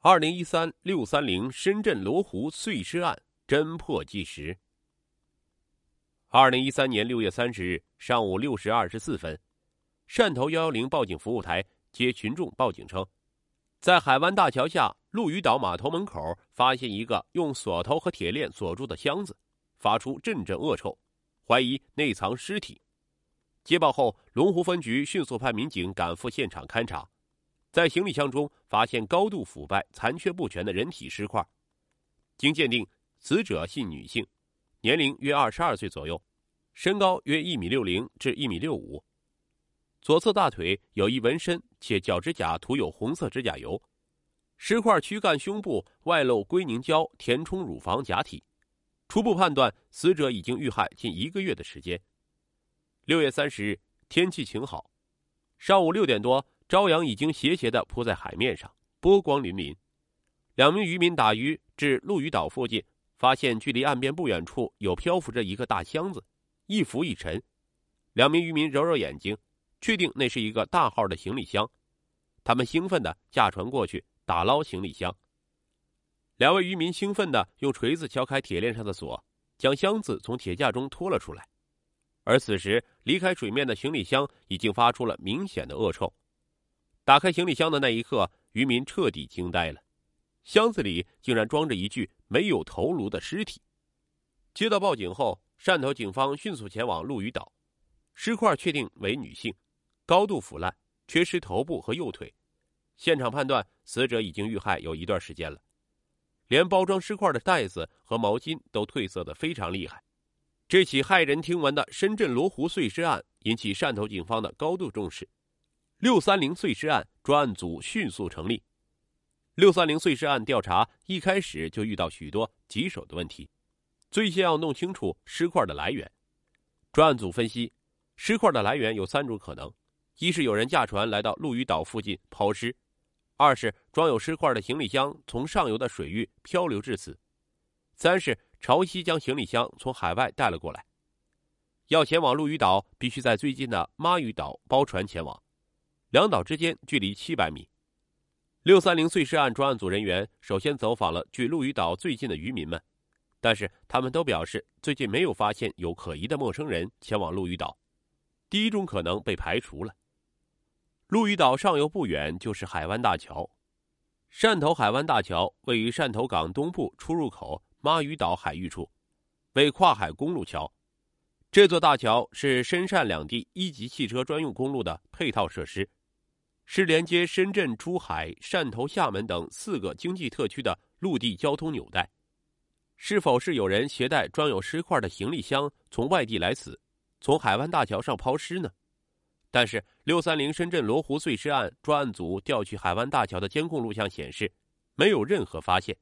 二零一三六三零深圳罗湖碎尸案侦破纪实。二零一三年六月三十日上午六时二十四分，汕头幺幺零报警服务台接群众报警称，在海湾大桥下陆屿岛码头门口发现一个用锁头和铁链锁住的箱子，发出阵阵恶臭，怀疑内藏尸体。接报后，龙湖分局迅速派民警赶赴现场勘查。在行李箱中发现高度腐败、残缺不全的人体尸块，经鉴定，死者系女性，年龄约二十二岁左右，身高约一米六零至一米六五，左侧大腿有一纹身，且脚趾甲涂有红色指甲油，尸块躯干、胸部外露硅凝胶填充乳房假体，初步判断死者已经遇害近一个月的时间。六月三十日，天气晴好，上午六点多。朝阳已经斜斜的铺在海面上，波光粼粼。两名渔民打鱼至陆屿岛附近，发现距离岸边不远处有漂浮着一个大箱子，一浮一沉。两名渔民揉揉眼睛，确定那是一个大号的行李箱。他们兴奋的驾船过去打捞行李箱。两位渔民兴奋的用锤子敲开铁链上的锁，将箱子从铁架中拖了出来。而此时离开水面的行李箱已经发出了明显的恶臭。打开行李箱的那一刻，渔民彻底惊呆了，箱子里竟然装着一具没有头颅的尸体。接到报警后，汕头警方迅速前往陆屿岛，尸块确定为女性，高度腐烂，缺失头部和右腿。现场判断，死者已经遇害有一段时间了，连包装尸块的袋子和毛巾都褪色的非常厉害。这起骇人听闻的深圳罗湖碎尸案引起汕头警方的高度重视。六三零碎尸案专案组迅速成立。六三零碎尸案调查一开始就遇到许多棘手的问题，最先要弄清楚尸块的来源。专案组分析，尸块的来源有三种可能：一是有人驾船来到陆屿岛附近抛尸；二是装有尸块的行李箱从上游的水域漂流至此；三是潮汐将行李箱从海外带了过来。要前往陆屿岛，必须在最近的妈屿岛包船前往。两岛之间距离七百米。六三零碎尸案专案组人员首先走访了距陆屿岛最近的渔民们，但是他们都表示最近没有发现有可疑的陌生人前往陆屿岛。第一种可能被排除了。陆屿岛上游不远就是海湾大桥，汕头海湾大桥位于汕头港东部出入口妈屿岛海域处，为跨海公路桥。这座大桥是深汕两地一级汽车专用公路的配套设施。是连接深圳、珠海、汕头、厦门等四个经济特区的陆地交通纽带。是否是有人携带装有尸块的行李箱从外地来此，从海湾大桥上抛尸呢？但是，六三零深圳罗湖碎尸案专案组调取海湾大桥的监控录像显示，没有任何发现。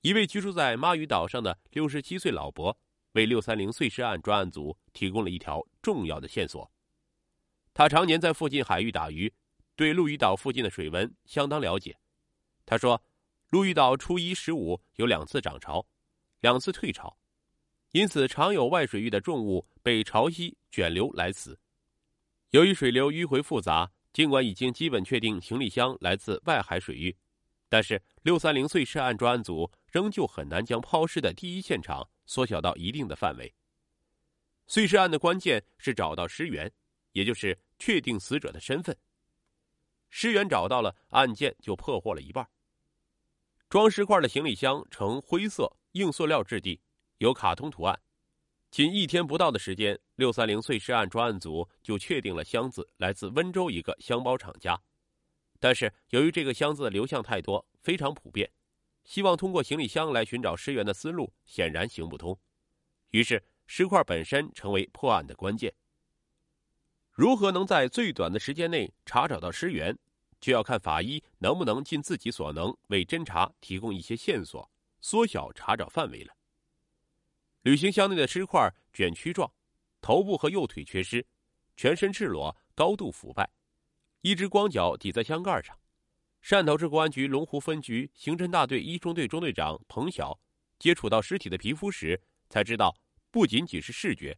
一位居住在妈屿岛上的六十七岁老伯，为六三零碎尸案专案组提供了一条重要的线索。他常年在附近海域打鱼。对鹿屿岛附近的水文相当了解，他说，鹿屿岛初一十五有两次涨潮，两次退潮，因此常有外水域的重物被潮汐卷流来此。由于水流迂回复杂，尽管已经基本确定行李箱来自外海水域，但是六三零碎尸案专案组仍旧很难将抛尸的第一现场缩小到一定的范围。碎尸案的关键是找到尸源，也就是确定死者的身份。尸源找到了，案件就破获了一半。装尸块的行李箱呈灰色硬塑料质地，有卡通图案。仅一天不到的时间，六三零碎尸案专案组就确定了箱子来自温州一个箱包厂家。但是由于这个箱子的流向太多，非常普遍，希望通过行李箱来寻找尸源的思路显然行不通。于是尸块本身成为破案的关键。如何能在最短的时间内查找到尸源？就要看法医能不能尽自己所能为侦查提供一些线索，缩小查找范围了。旅行箱内的尸块卷曲状，头部和右腿缺失，全身赤裸，高度腐败，一只光脚抵在箱盖上。汕头市公安局龙湖分局刑侦大队一中队中队长彭晓接触到尸体的皮肤时，才知道不仅仅是视觉，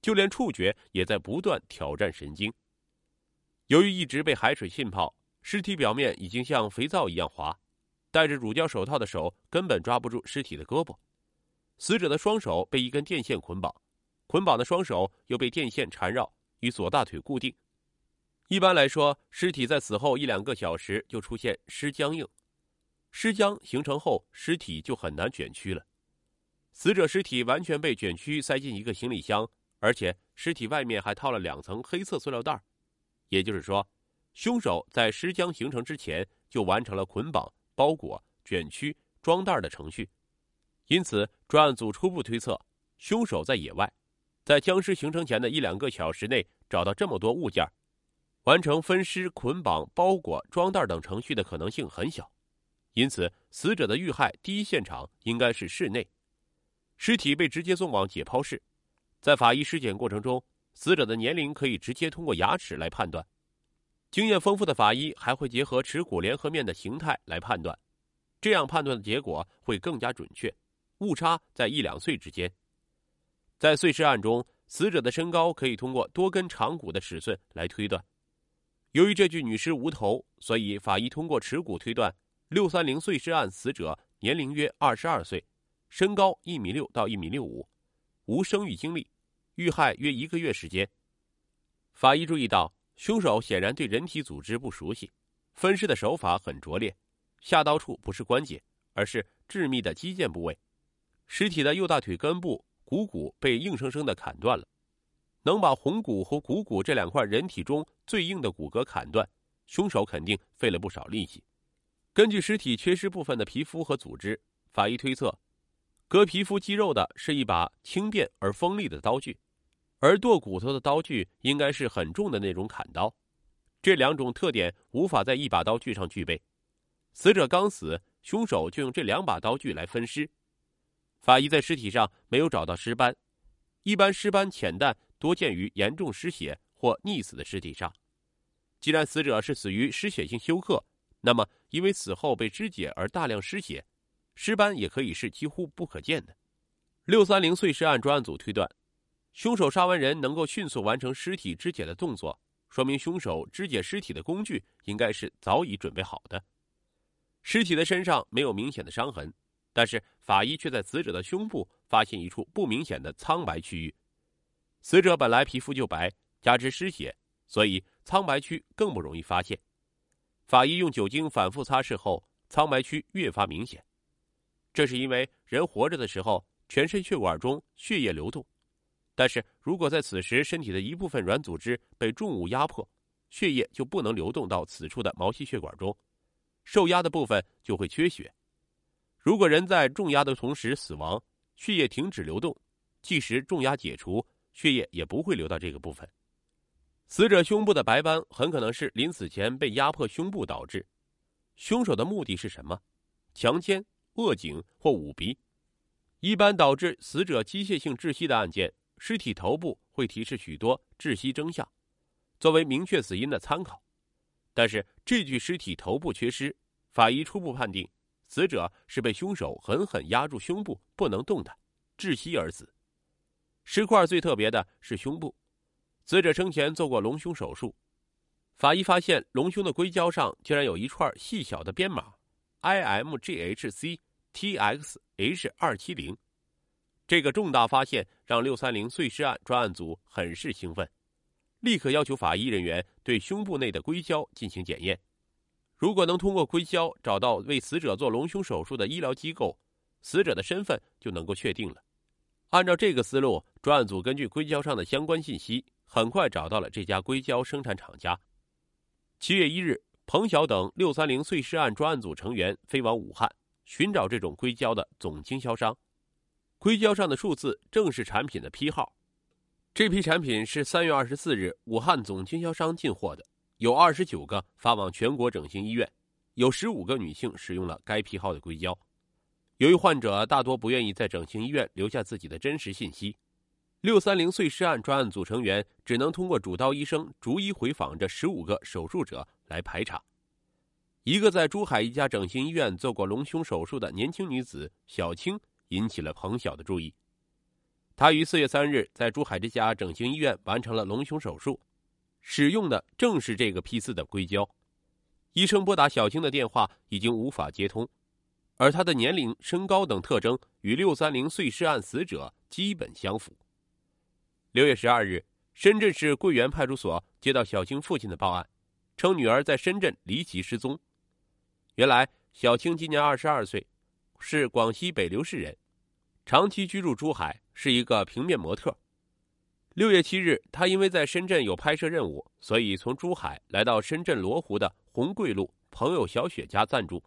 就连触觉也在不断挑战神经。由于一直被海水浸泡。尸体表面已经像肥皂一样滑，戴着乳胶手套的手根本抓不住尸体的胳膊。死者的双手被一根电线捆绑，捆绑的双手又被电线缠绕，与左大腿固定。一般来说，尸体在死后一两个小时就出现尸僵硬，尸僵形成后，尸体就很难卷曲了。死者尸体完全被卷曲塞进一个行李箱，而且尸体外面还套了两层黑色塑料袋，也就是说，凶手在尸僵形成之前就完成了捆绑、包裹、卷曲、装袋的程序。因此，专案组初步推测，凶手在野外，在僵尸形成前的一两个小时内找到这么多物件。完成分尸、捆绑、包裹、装袋等程序的可能性很小，因此死者的遇害第一现场应该是室内。尸体被直接送往解剖室，在法医尸检过程中，死者的年龄可以直接通过牙齿来判断。经验丰富的法医还会结合耻骨联合面的形态来判断，这样判断的结果会更加准确，误差在一两岁之间。在碎尸案中，死者的身高可以通过多根长骨的尺寸来推断。由于这具女尸无头，所以法医通过耻骨推断，六三零碎尸案死者年龄约二十二岁，身高一米六到一米六五，无生育经历，遇害约一个月时间。法医注意到，凶手显然对人体组织不熟悉，分尸的手法很拙劣，下刀处不是关节，而是致密的肌腱部位，尸体的右大腿根部股骨被硬生生的砍断了。能把红骨和股骨这两块人体中最硬的骨骼砍断，凶手肯定费了不少力气。根据尸体缺失部分的皮肤和组织，法医推测，割皮肤肌肉的是一把轻便而锋利的刀具，而剁骨头的刀具应该是很重的那种砍刀。这两种特点无法在一把刀具上具备。死者刚死，凶手就用这两把刀具来分尸。法医在尸体上没有找到尸斑，一般尸斑浅淡。多见于严重失血或溺死的尸体上。既然死者是死于失血性休克，那么因为死后被肢解而大量失血，尸斑也可以是几乎不可见的。六三零碎尸案专案组推断，凶手杀完人能够迅速完成尸体肢解的动作，说明凶手肢解尸体的工具应该是早已准备好的。尸体的身上没有明显的伤痕，但是法医却在死者的胸部发现一处不明显的苍白区域。死者本来皮肤就白，加之失血，所以苍白区更不容易发现。法医用酒精反复擦拭后，苍白区越发明显。这是因为人活着的时候，全身血管中血液流动，但是如果在此时身体的一部分软组织被重物压迫，血液就不能流动到此处的毛细血管中，受压的部分就会缺血。如果人在重压的同时死亡，血液停止流动，即使重压解除。血液也不会流到这个部分。死者胸部的白斑很可能是临死前被压迫胸部导致。凶手的目的是什么？强奸、扼颈或捂鼻。一般导致死者机械性窒息的案件，尸体头部会提示许多窒息征象，作为明确死因的参考。但是这具尸体头部缺失，法医初步判定，死者是被凶手狠狠压住胸部不能动弹，窒息而死。尸块最特别的是胸部，死者生前做过隆胸手术。法医发现隆胸的硅胶上竟然有一串细小的编码，IMGHC TXH 二七零。这个重大发现让六三零碎尸案专案组很是兴奋，立刻要求法医人员对胸部内的硅胶进行检验。如果能通过硅胶找到为死者做隆胸手术的医疗机构，死者的身份就能够确定了。按照这个思路，专案组根据硅胶上的相关信息，很快找到了这家硅胶生产厂家。七月一日，彭晓等六三零碎尸案专案组成员飞往武汉，寻找这种硅胶的总经销商。硅胶上的数字正是产品的批号。这批产品是三月二十四日武汉总经销商进货的，有二十九个发往全国整形医院，有十五个女性使用了该批号的硅胶。由于患者大多不愿意在整形医院留下自己的真实信息，六三零碎尸案专案组成员只能通过主刀医生逐一回访这十五个手术者来排查。一个在珠海一家整形医院做过隆胸手术的年轻女子小青引起了彭晓的注意。他于四月三日在珠海这家整形医院完成了隆胸手术，使用的正是这个批次的硅胶。医生拨打小青的电话已经无法接通。而她的年龄、身高等特征与六三零碎尸案死者基本相符。六月十二日，深圳市桂园派出所接到小青父亲的报案，称女儿在深圳离奇失踪。原来，小青今年二十二岁，是广西北流市人，长期居住珠海，是一个平面模特。六月七日，他因为在深圳有拍摄任务，所以从珠海来到深圳罗湖的红桂路朋友小雪家暂住。